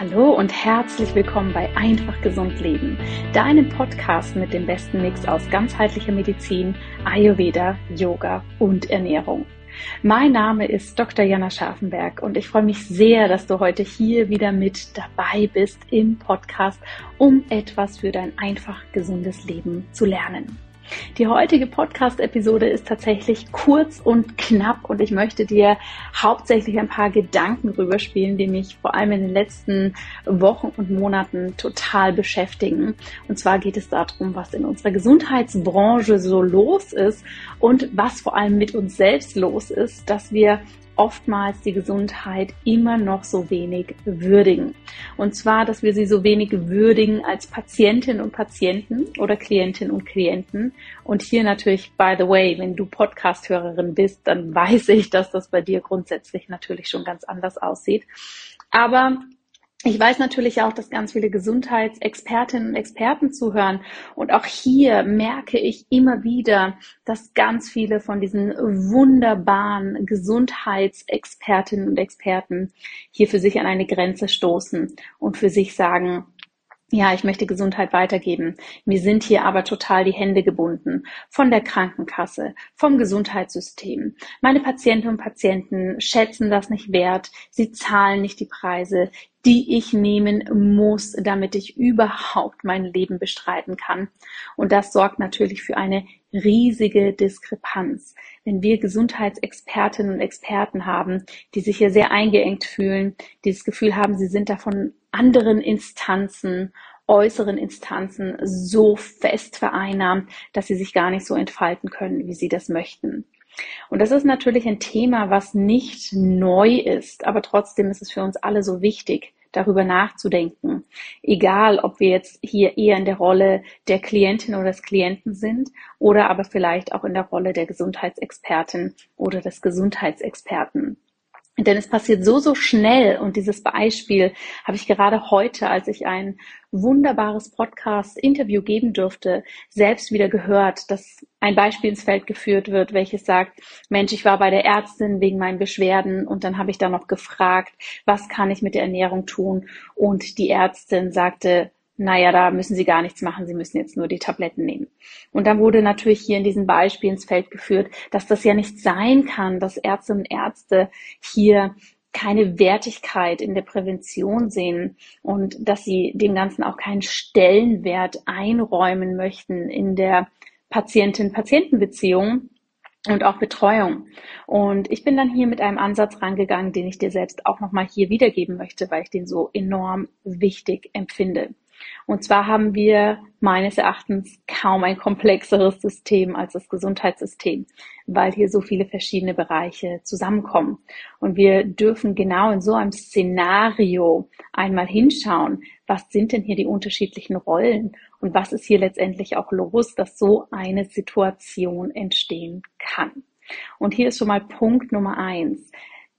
Hallo und herzlich willkommen bei Einfach Gesund Leben, deinem Podcast mit dem besten Mix aus ganzheitlicher Medizin, Ayurveda, Yoga und Ernährung. Mein Name ist Dr. Jana Scharfenberg und ich freue mich sehr, dass du heute hier wieder mit dabei bist im Podcast, um etwas für dein einfach gesundes Leben zu lernen. Die heutige Podcast-Episode ist tatsächlich kurz und knapp und ich möchte dir hauptsächlich ein paar Gedanken rüberspielen, die mich vor allem in den letzten Wochen und Monaten total beschäftigen. Und zwar geht es darum, was in unserer Gesundheitsbranche so los ist und was vor allem mit uns selbst los ist, dass wir oftmals die Gesundheit immer noch so wenig würdigen. Und zwar, dass wir sie so wenig würdigen als Patientinnen und Patienten oder Klientinnen und Klienten. Und hier natürlich, by the way, wenn du Podcast-Hörerin bist, dann weiß ich, dass das bei dir grundsätzlich natürlich schon ganz anders aussieht. Aber ich weiß natürlich auch, dass ganz viele Gesundheitsexpertinnen und Experten zuhören. Und auch hier merke ich immer wieder, dass ganz viele von diesen wunderbaren Gesundheitsexpertinnen und Experten hier für sich an eine Grenze stoßen und für sich sagen, ja, ich möchte Gesundheit weitergeben. Mir sind hier aber total die Hände gebunden von der Krankenkasse, vom Gesundheitssystem. Meine Patientinnen und Patienten schätzen das nicht wert. Sie zahlen nicht die Preise, die ich nehmen muss, damit ich überhaupt mein Leben bestreiten kann. Und das sorgt natürlich für eine riesige Diskrepanz. Wenn wir Gesundheitsexpertinnen und Experten haben, die sich hier sehr eingeengt fühlen, die das Gefühl haben, sie sind davon anderen Instanzen, äußeren Instanzen so fest vereinnahmt, dass sie sich gar nicht so entfalten können, wie sie das möchten. Und das ist natürlich ein Thema, was nicht neu ist, aber trotzdem ist es für uns alle so wichtig, darüber nachzudenken. Egal, ob wir jetzt hier eher in der Rolle der Klientin oder des Klienten sind oder aber vielleicht auch in der Rolle der Gesundheitsexpertin oder des Gesundheitsexperten. Denn es passiert so, so schnell. Und dieses Beispiel habe ich gerade heute, als ich ein wunderbares Podcast-Interview geben durfte, selbst wieder gehört, dass ein Beispiel ins Feld geführt wird, welches sagt, Mensch, ich war bei der Ärztin wegen meinen Beschwerden und dann habe ich da noch gefragt, was kann ich mit der Ernährung tun? Und die Ärztin sagte, naja, da müssen Sie gar nichts machen, Sie müssen jetzt nur die Tabletten nehmen. Und dann wurde natürlich hier in diesem Beispiel ins Feld geführt, dass das ja nicht sein kann, dass Ärzte und Ärzte hier keine Wertigkeit in der Prävention sehen und dass sie dem Ganzen auch keinen Stellenwert einräumen möchten in der Patientin-Patienten-Beziehung und auch Betreuung. Und ich bin dann hier mit einem Ansatz rangegangen, den ich dir selbst auch nochmal hier wiedergeben möchte, weil ich den so enorm wichtig empfinde. Und zwar haben wir meines Erachtens kaum ein komplexeres System als das Gesundheitssystem, weil hier so viele verschiedene Bereiche zusammenkommen. Und wir dürfen genau in so einem Szenario einmal hinschauen, was sind denn hier die unterschiedlichen Rollen und was ist hier letztendlich auch los, dass so eine Situation entstehen kann. Und hier ist schon mal Punkt Nummer eins.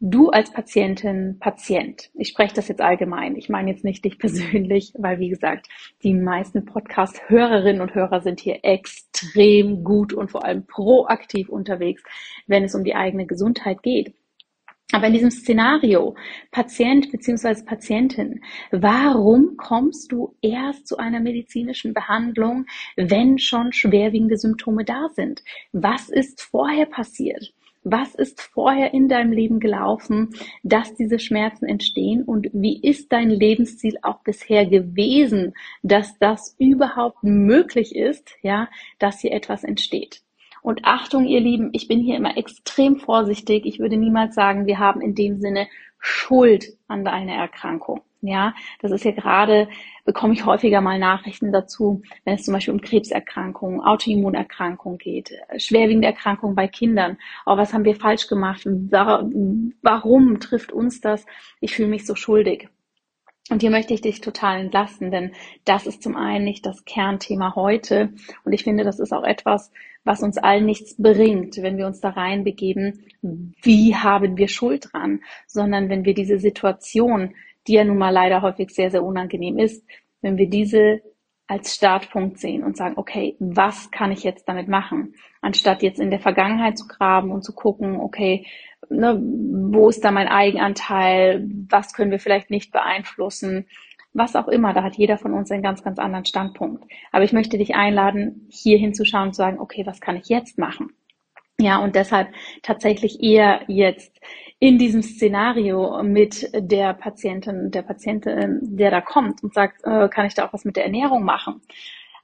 Du als Patientin, Patient, ich spreche das jetzt allgemein, ich meine jetzt nicht dich persönlich, weil wie gesagt, die meisten Podcast-Hörerinnen und Hörer sind hier extrem gut und vor allem proaktiv unterwegs, wenn es um die eigene Gesundheit geht. Aber in diesem Szenario, Patient bzw. Patientin, warum kommst du erst zu einer medizinischen Behandlung, wenn schon schwerwiegende Symptome da sind? Was ist vorher passiert? Was ist vorher in deinem Leben gelaufen, dass diese Schmerzen entstehen? Und wie ist dein Lebensziel auch bisher gewesen, dass das überhaupt möglich ist, ja, dass hier etwas entsteht? Und Achtung, ihr Lieben, ich bin hier immer extrem vorsichtig. Ich würde niemals sagen, wir haben in dem Sinne Schuld an deiner Erkrankung. Ja, das ist ja gerade, bekomme ich häufiger mal Nachrichten dazu, wenn es zum Beispiel um Krebserkrankungen, Autoimmunerkrankungen geht, schwerwiegende Erkrankungen bei Kindern. Oh, was haben wir falsch gemacht? Warum trifft uns das? Ich fühle mich so schuldig. Und hier möchte ich dich total entlasten, denn das ist zum einen nicht das Kernthema heute. Und ich finde, das ist auch etwas, was uns allen nichts bringt, wenn wir uns da reinbegeben, wie haben wir Schuld dran, sondern wenn wir diese Situation die ja nun mal leider häufig sehr, sehr unangenehm ist, wenn wir diese als Startpunkt sehen und sagen, okay, was kann ich jetzt damit machen? Anstatt jetzt in der Vergangenheit zu graben und zu gucken, okay, ne, wo ist da mein Eigenanteil, was können wir vielleicht nicht beeinflussen, was auch immer, da hat jeder von uns einen ganz, ganz anderen Standpunkt. Aber ich möchte dich einladen, hier hinzuschauen und zu sagen, okay, was kann ich jetzt machen? Ja, und deshalb tatsächlich eher jetzt in diesem Szenario mit der Patientin, der Patientin, der da kommt und sagt, äh, kann ich da auch was mit der Ernährung machen?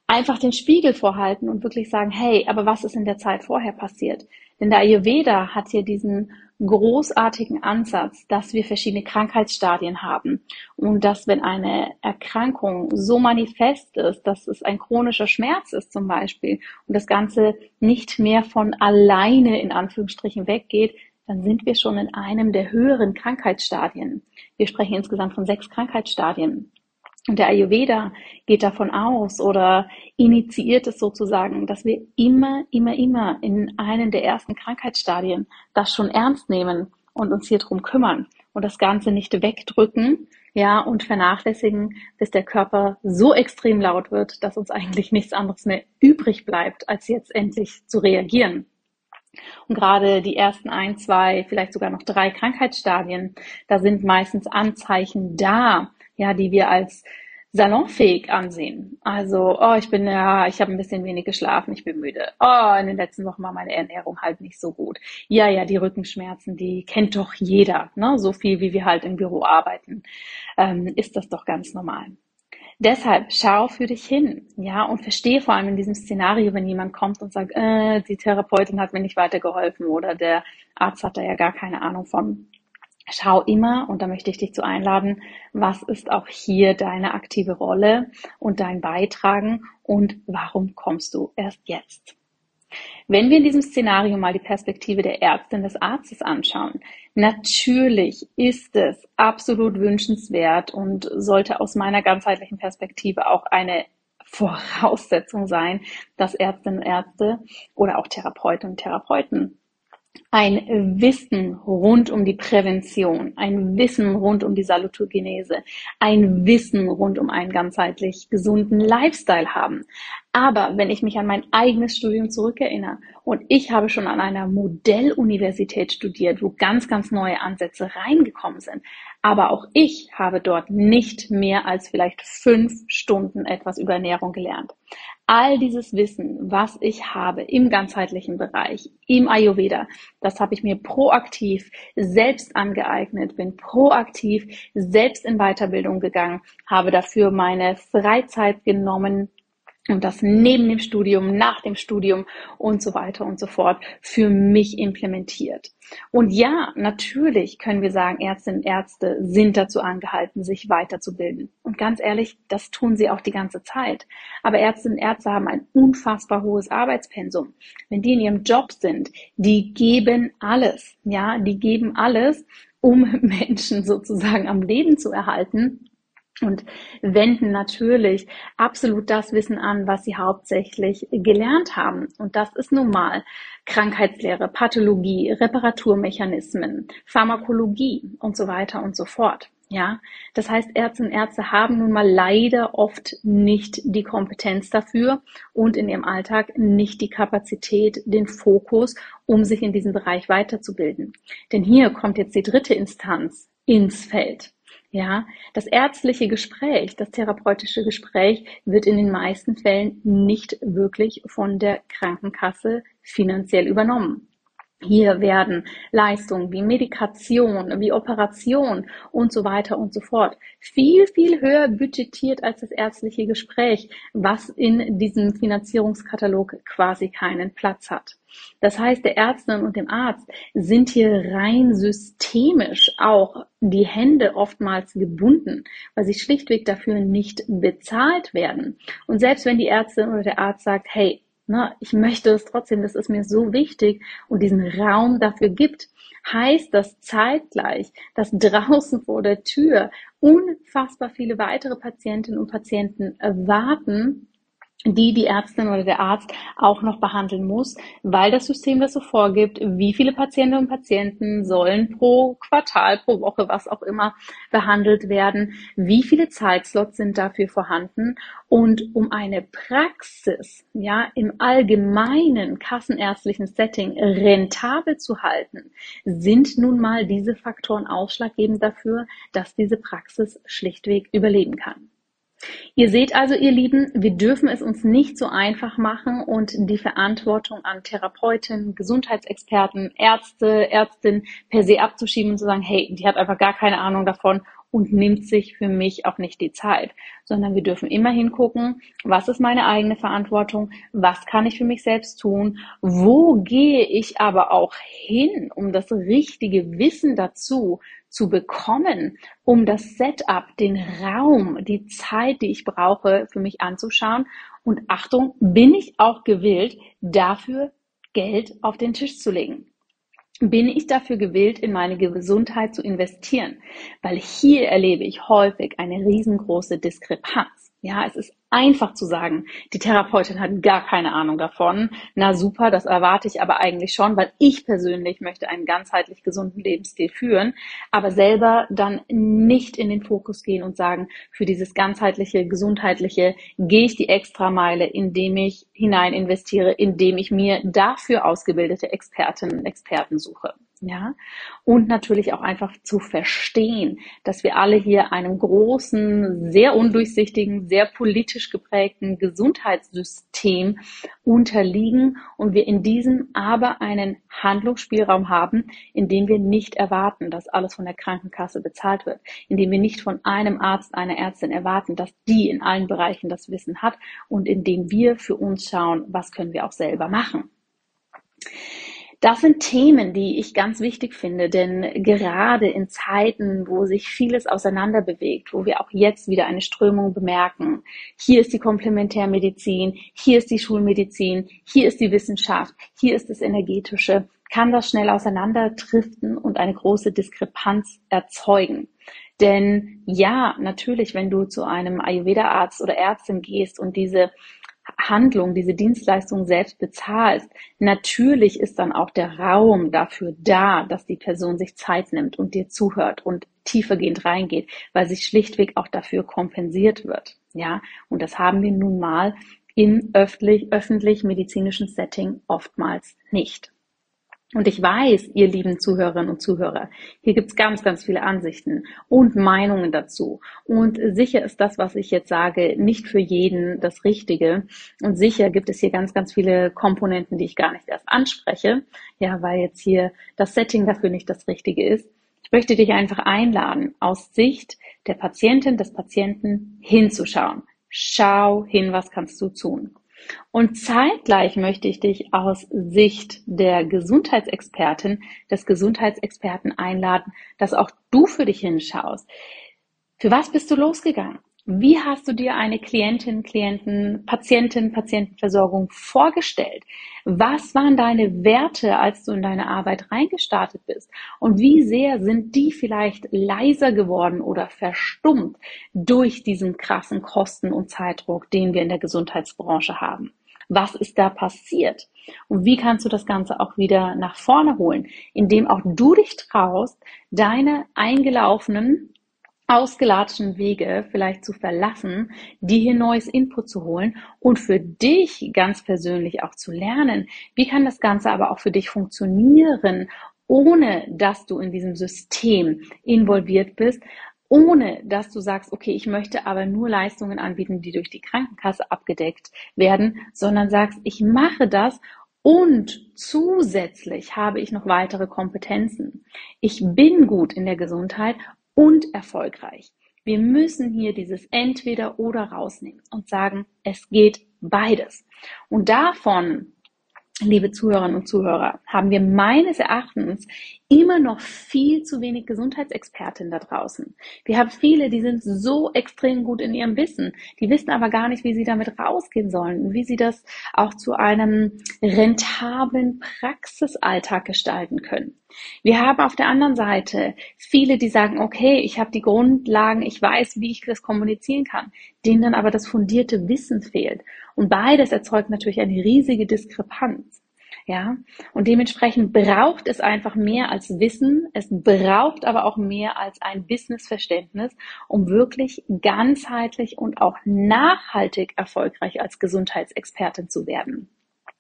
Einfach den Spiegel vorhalten und wirklich sagen, hey, aber was ist in der Zeit vorher passiert? Denn der Ayurveda hat hier diesen großartigen Ansatz, dass wir verschiedene Krankheitsstadien haben und dass wenn eine Erkrankung so manifest ist, dass es ein chronischer Schmerz ist zum Beispiel und das Ganze nicht mehr von alleine in Anführungsstrichen weggeht, dann sind wir schon in einem der höheren Krankheitsstadien. Wir sprechen insgesamt von sechs Krankheitsstadien. Und der Ayurveda geht davon aus oder initiiert es sozusagen, dass wir immer, immer, immer in einem der ersten Krankheitsstadien das schon ernst nehmen und uns hier drum kümmern und das Ganze nicht wegdrücken, ja, und vernachlässigen, bis der Körper so extrem laut wird, dass uns eigentlich nichts anderes mehr übrig bleibt, als jetzt endlich zu reagieren. Und gerade die ersten ein, zwei, vielleicht sogar noch drei Krankheitsstadien, da sind meistens Anzeichen da, ja, die wir als salonfähig ansehen. Also, oh, ich bin ja, ich habe ein bisschen wenig geschlafen, ich bin müde. Oh, in den letzten Wochen war meine Ernährung halt nicht so gut. Ja, ja, die Rückenschmerzen, die kennt doch jeder, ne? So viel wie wir halt im Büro arbeiten, ähm, ist das doch ganz normal. Deshalb schau für dich hin, ja, und verstehe vor allem in diesem Szenario, wenn jemand kommt und sagt, äh, die Therapeutin hat mir nicht weitergeholfen oder der Arzt hat da ja gar keine Ahnung von Schau immer, und da möchte ich dich zu einladen, was ist auch hier deine aktive Rolle und dein Beitragen und warum kommst du erst jetzt? Wenn wir in diesem Szenario mal die Perspektive der Ärztin des Arztes anschauen, natürlich ist es absolut wünschenswert und sollte aus meiner ganzheitlichen Perspektive auch eine Voraussetzung sein, dass Ärztinnen und Ärzte oder auch Therapeuten und Therapeuten ein Wissen rund um die Prävention, ein Wissen rund um die Salutogenese, ein Wissen rund um einen ganzheitlich gesunden Lifestyle haben. Aber wenn ich mich an mein eigenes Studium zurückerinnere und ich habe schon an einer Modelluniversität studiert, wo ganz, ganz neue Ansätze reingekommen sind, aber auch ich habe dort nicht mehr als vielleicht fünf Stunden etwas über Ernährung gelernt all dieses Wissen, was ich habe im ganzheitlichen Bereich, im Ayurveda, das habe ich mir proaktiv selbst angeeignet, bin proaktiv selbst in Weiterbildung gegangen, habe dafür meine Freizeit genommen, und das neben dem Studium, nach dem Studium und so weiter und so fort für mich implementiert. Und ja, natürlich können wir sagen, Ärztinnen und Ärzte sind dazu angehalten, sich weiterzubilden. Und ganz ehrlich, das tun sie auch die ganze Zeit. Aber Ärztinnen und Ärzte haben ein unfassbar hohes Arbeitspensum. Wenn die in ihrem Job sind, die geben alles. Ja, die geben alles, um Menschen sozusagen am Leben zu erhalten und wenden natürlich absolut das Wissen an, was sie hauptsächlich gelernt haben. Und das ist nun mal Krankheitslehre, Pathologie, Reparaturmechanismen, Pharmakologie und so weiter und so fort. Ja, das heißt, Ärzte und Ärzte haben nun mal leider oft nicht die Kompetenz dafür und in ihrem Alltag nicht die Kapazität, den Fokus, um sich in diesem Bereich weiterzubilden. Denn hier kommt jetzt die dritte Instanz ins Feld. Ja, das ärztliche Gespräch, das therapeutische Gespräch wird in den meisten Fällen nicht wirklich von der Krankenkasse finanziell übernommen. Hier werden Leistungen wie Medikation, wie Operation und so weiter und so fort viel, viel höher budgetiert als das ärztliche Gespräch, was in diesem Finanzierungskatalog quasi keinen Platz hat. Das heißt, der Ärztin und dem Arzt sind hier rein systemisch auch die Hände oftmals gebunden, weil sie schlichtweg dafür nicht bezahlt werden. Und selbst wenn die Ärztin oder der Arzt sagt, hey, na, ich möchte es trotzdem, das ist mir so wichtig und diesen Raum dafür gibt, heißt das zeitgleich, dass draußen vor der Tür unfassbar viele weitere Patientinnen und Patienten warten, die die Ärztin oder der Arzt auch noch behandeln muss, weil das System das so vorgibt, wie viele Patientinnen und Patienten sollen pro Quartal, pro Woche, was auch immer behandelt werden, wie viele Zeitslots sind dafür vorhanden und um eine Praxis, ja, im allgemeinen kassenärztlichen Setting rentabel zu halten, sind nun mal diese Faktoren ausschlaggebend dafür, dass diese Praxis schlichtweg überleben kann. Ihr seht also, ihr Lieben, wir dürfen es uns nicht so einfach machen und die Verantwortung an Therapeuten, Gesundheitsexperten, Ärzte, Ärztinnen per se abzuschieben und zu sagen, hey, die hat einfach gar keine Ahnung davon und nimmt sich für mich auch nicht die Zeit, sondern wir dürfen immer hingucken, was ist meine eigene Verantwortung, was kann ich für mich selbst tun, wo gehe ich aber auch hin, um das richtige Wissen dazu zu bekommen, um das Setup, den Raum, die Zeit, die ich brauche, für mich anzuschauen. Und Achtung, bin ich auch gewillt, dafür Geld auf den Tisch zu legen? Bin ich dafür gewillt, in meine Gesundheit zu investieren? Weil hier erlebe ich häufig eine riesengroße Diskrepanz. Ja, es ist einfach zu sagen, die Therapeutin hat gar keine Ahnung davon. Na super, das erwarte ich aber eigentlich schon, weil ich persönlich möchte einen ganzheitlich gesunden Lebensstil führen, aber selber dann nicht in den Fokus gehen und sagen, für dieses ganzheitliche, gesundheitliche gehe ich die Extrameile, indem ich hinein investiere, indem ich mir dafür ausgebildete Expertinnen und Experten suche. Ja, und natürlich auch einfach zu verstehen, dass wir alle hier einem großen, sehr undurchsichtigen, sehr politisch geprägten Gesundheitssystem unterliegen und wir in diesem aber einen Handlungsspielraum haben, in dem wir nicht erwarten, dass alles von der Krankenkasse bezahlt wird, in dem wir nicht von einem Arzt, einer Ärztin erwarten, dass die in allen Bereichen das Wissen hat und in dem wir für uns schauen, was können wir auch selber machen. Das sind Themen, die ich ganz wichtig finde, denn gerade in Zeiten, wo sich vieles auseinander bewegt, wo wir auch jetzt wieder eine Strömung bemerken, hier ist die Komplementärmedizin, hier ist die Schulmedizin, hier ist die Wissenschaft, hier ist das Energetische, kann das schnell auseinanderdriften und eine große Diskrepanz erzeugen. Denn ja, natürlich, wenn du zu einem Ayurveda-Arzt oder Ärztin gehst und diese Handlung, diese Dienstleistung selbst bezahlst, natürlich ist dann auch der Raum dafür da, dass die Person sich Zeit nimmt und dir zuhört und tiefergehend reingeht, weil sich schlichtweg auch dafür kompensiert wird. Ja, und das haben wir nun mal im öffentlich, öffentlich medizinischen Setting oftmals nicht. Und ich weiß, ihr lieben Zuhörerinnen und Zuhörer, hier gibt's ganz, ganz viele Ansichten und Meinungen dazu. Und sicher ist das, was ich jetzt sage, nicht für jeden das Richtige. Und sicher gibt es hier ganz, ganz viele Komponenten, die ich gar nicht erst anspreche. Ja, weil jetzt hier das Setting dafür nicht das Richtige ist. Ich möchte dich einfach einladen, aus Sicht der Patientin, des Patienten hinzuschauen. Schau hin, was kannst du tun. Und zeitgleich möchte ich dich aus Sicht der Gesundheitsexpertin, des Gesundheitsexperten einladen, dass auch du für dich hinschaust. Für was bist du losgegangen? Wie hast du dir eine Klientin, Klienten, Patientin, Patientenversorgung vorgestellt? Was waren deine Werte, als du in deine Arbeit reingestartet bist? Und wie sehr sind die vielleicht leiser geworden oder verstummt durch diesen krassen Kosten- und Zeitdruck, den wir in der Gesundheitsbranche haben? Was ist da passiert? Und wie kannst du das Ganze auch wieder nach vorne holen, indem auch du dich traust, deine eingelaufenen ausgelatschen Wege vielleicht zu verlassen, dir hier neues Input zu holen und für dich ganz persönlich auch zu lernen. Wie kann das Ganze aber auch für dich funktionieren, ohne dass du in diesem System involviert bist, ohne dass du sagst, okay, ich möchte aber nur Leistungen anbieten, die durch die Krankenkasse abgedeckt werden, sondern sagst, ich mache das und zusätzlich habe ich noch weitere Kompetenzen. Ich bin gut in der Gesundheit und erfolgreich. Wir müssen hier dieses entweder oder rausnehmen und sagen, es geht beides. Und davon, liebe Zuhörerinnen und Zuhörer, haben wir meines Erachtens immer noch viel zu wenig Gesundheitsexpertinnen da draußen. Wir haben viele, die sind so extrem gut in ihrem Wissen, die wissen aber gar nicht, wie sie damit rausgehen sollen, wie sie das auch zu einem rentablen Praxisalltag gestalten können. Wir haben auf der anderen Seite viele, die sagen, okay, ich habe die Grundlagen, ich weiß, wie ich das kommunizieren kann, denen dann aber das fundierte Wissen fehlt. Und beides erzeugt natürlich eine riesige Diskrepanz. Ja, und dementsprechend braucht es einfach mehr als Wissen. Es braucht aber auch mehr als ein Businessverständnis, um wirklich ganzheitlich und auch nachhaltig erfolgreich als Gesundheitsexpertin zu werden.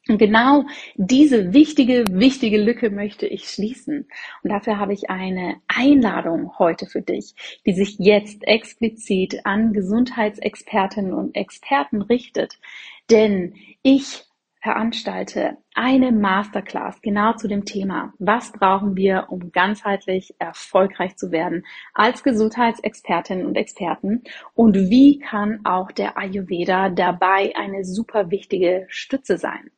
Und genau diese wichtige, wichtige Lücke möchte ich schließen. Und dafür habe ich eine Einladung heute für dich, die sich jetzt explizit an Gesundheitsexpertinnen und Experten richtet. Denn ich veranstalte eine Masterclass genau zu dem Thema, was brauchen wir, um ganzheitlich erfolgreich zu werden als Gesundheitsexpertinnen und Experten und wie kann auch der Ayurveda dabei eine super wichtige Stütze sein.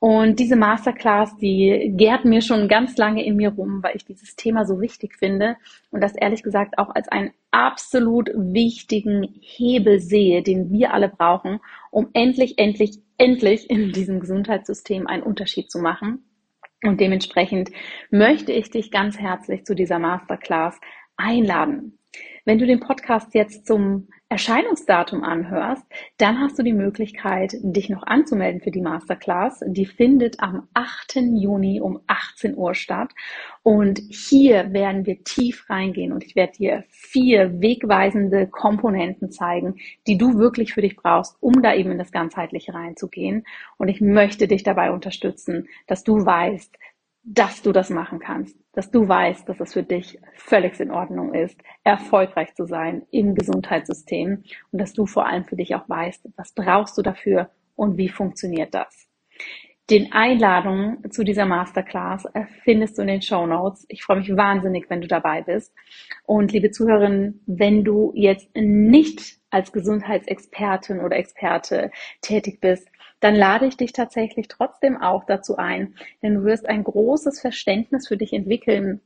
Und diese Masterclass, die gärt mir schon ganz lange in mir rum, weil ich dieses Thema so wichtig finde und das ehrlich gesagt auch als einen absolut wichtigen Hebel sehe, den wir alle brauchen, um endlich, endlich, endlich in diesem Gesundheitssystem einen Unterschied zu machen. Und dementsprechend möchte ich dich ganz herzlich zu dieser Masterclass einladen. Wenn du den Podcast jetzt zum Erscheinungsdatum anhörst, dann hast du die Möglichkeit, dich noch anzumelden für die Masterclass. Die findet am 8. Juni um 18 Uhr statt. Und hier werden wir tief reingehen und ich werde dir vier wegweisende Komponenten zeigen, die du wirklich für dich brauchst, um da eben in das Ganzheitliche reinzugehen. Und ich möchte dich dabei unterstützen, dass du weißt, dass du das machen kannst, dass du weißt, dass es für dich völlig in Ordnung ist, erfolgreich zu sein im Gesundheitssystem und dass du vor allem für dich auch weißt, was brauchst du dafür und wie funktioniert das. Den Einladungen zu dieser Masterclass findest du in den Show Notes. Ich freue mich wahnsinnig, wenn du dabei bist. Und liebe Zuhörerinnen, wenn du jetzt nicht als Gesundheitsexpertin oder Experte tätig bist, dann lade ich dich tatsächlich trotzdem auch dazu ein, denn du wirst ein großes Verständnis für dich entwickeln,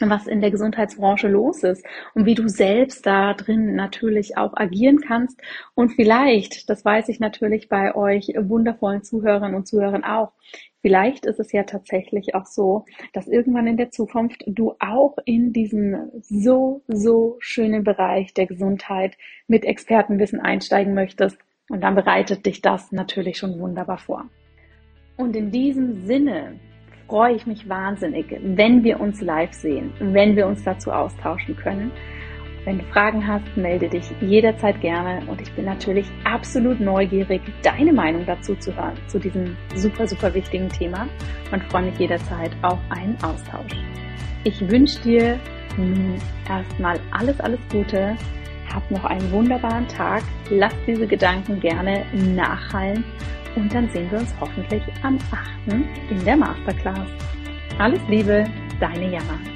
was in der Gesundheitsbranche los ist und wie du selbst da drin natürlich auch agieren kannst. Und vielleicht, das weiß ich natürlich bei euch wundervollen Zuhörern und Zuhörern auch, vielleicht ist es ja tatsächlich auch so, dass irgendwann in der Zukunft du auch in diesen so, so schönen Bereich der Gesundheit mit Expertenwissen einsteigen möchtest und dann bereitet dich das natürlich schon wunderbar vor. Und in diesem Sinne freue ich mich wahnsinnig, wenn wir uns live sehen, wenn wir uns dazu austauschen können. Wenn du Fragen hast, melde dich jederzeit gerne und ich bin natürlich absolut neugierig, deine Meinung dazu zu hören, zu diesem super, super wichtigen Thema und freue mich jederzeit auf einen Austausch. Ich wünsche dir erstmal alles, alles Gute hab noch einen wunderbaren Tag. Lass diese Gedanken gerne nachhallen und dann sehen wir uns hoffentlich am 8. in der Masterclass. Alles Liebe, deine Jana.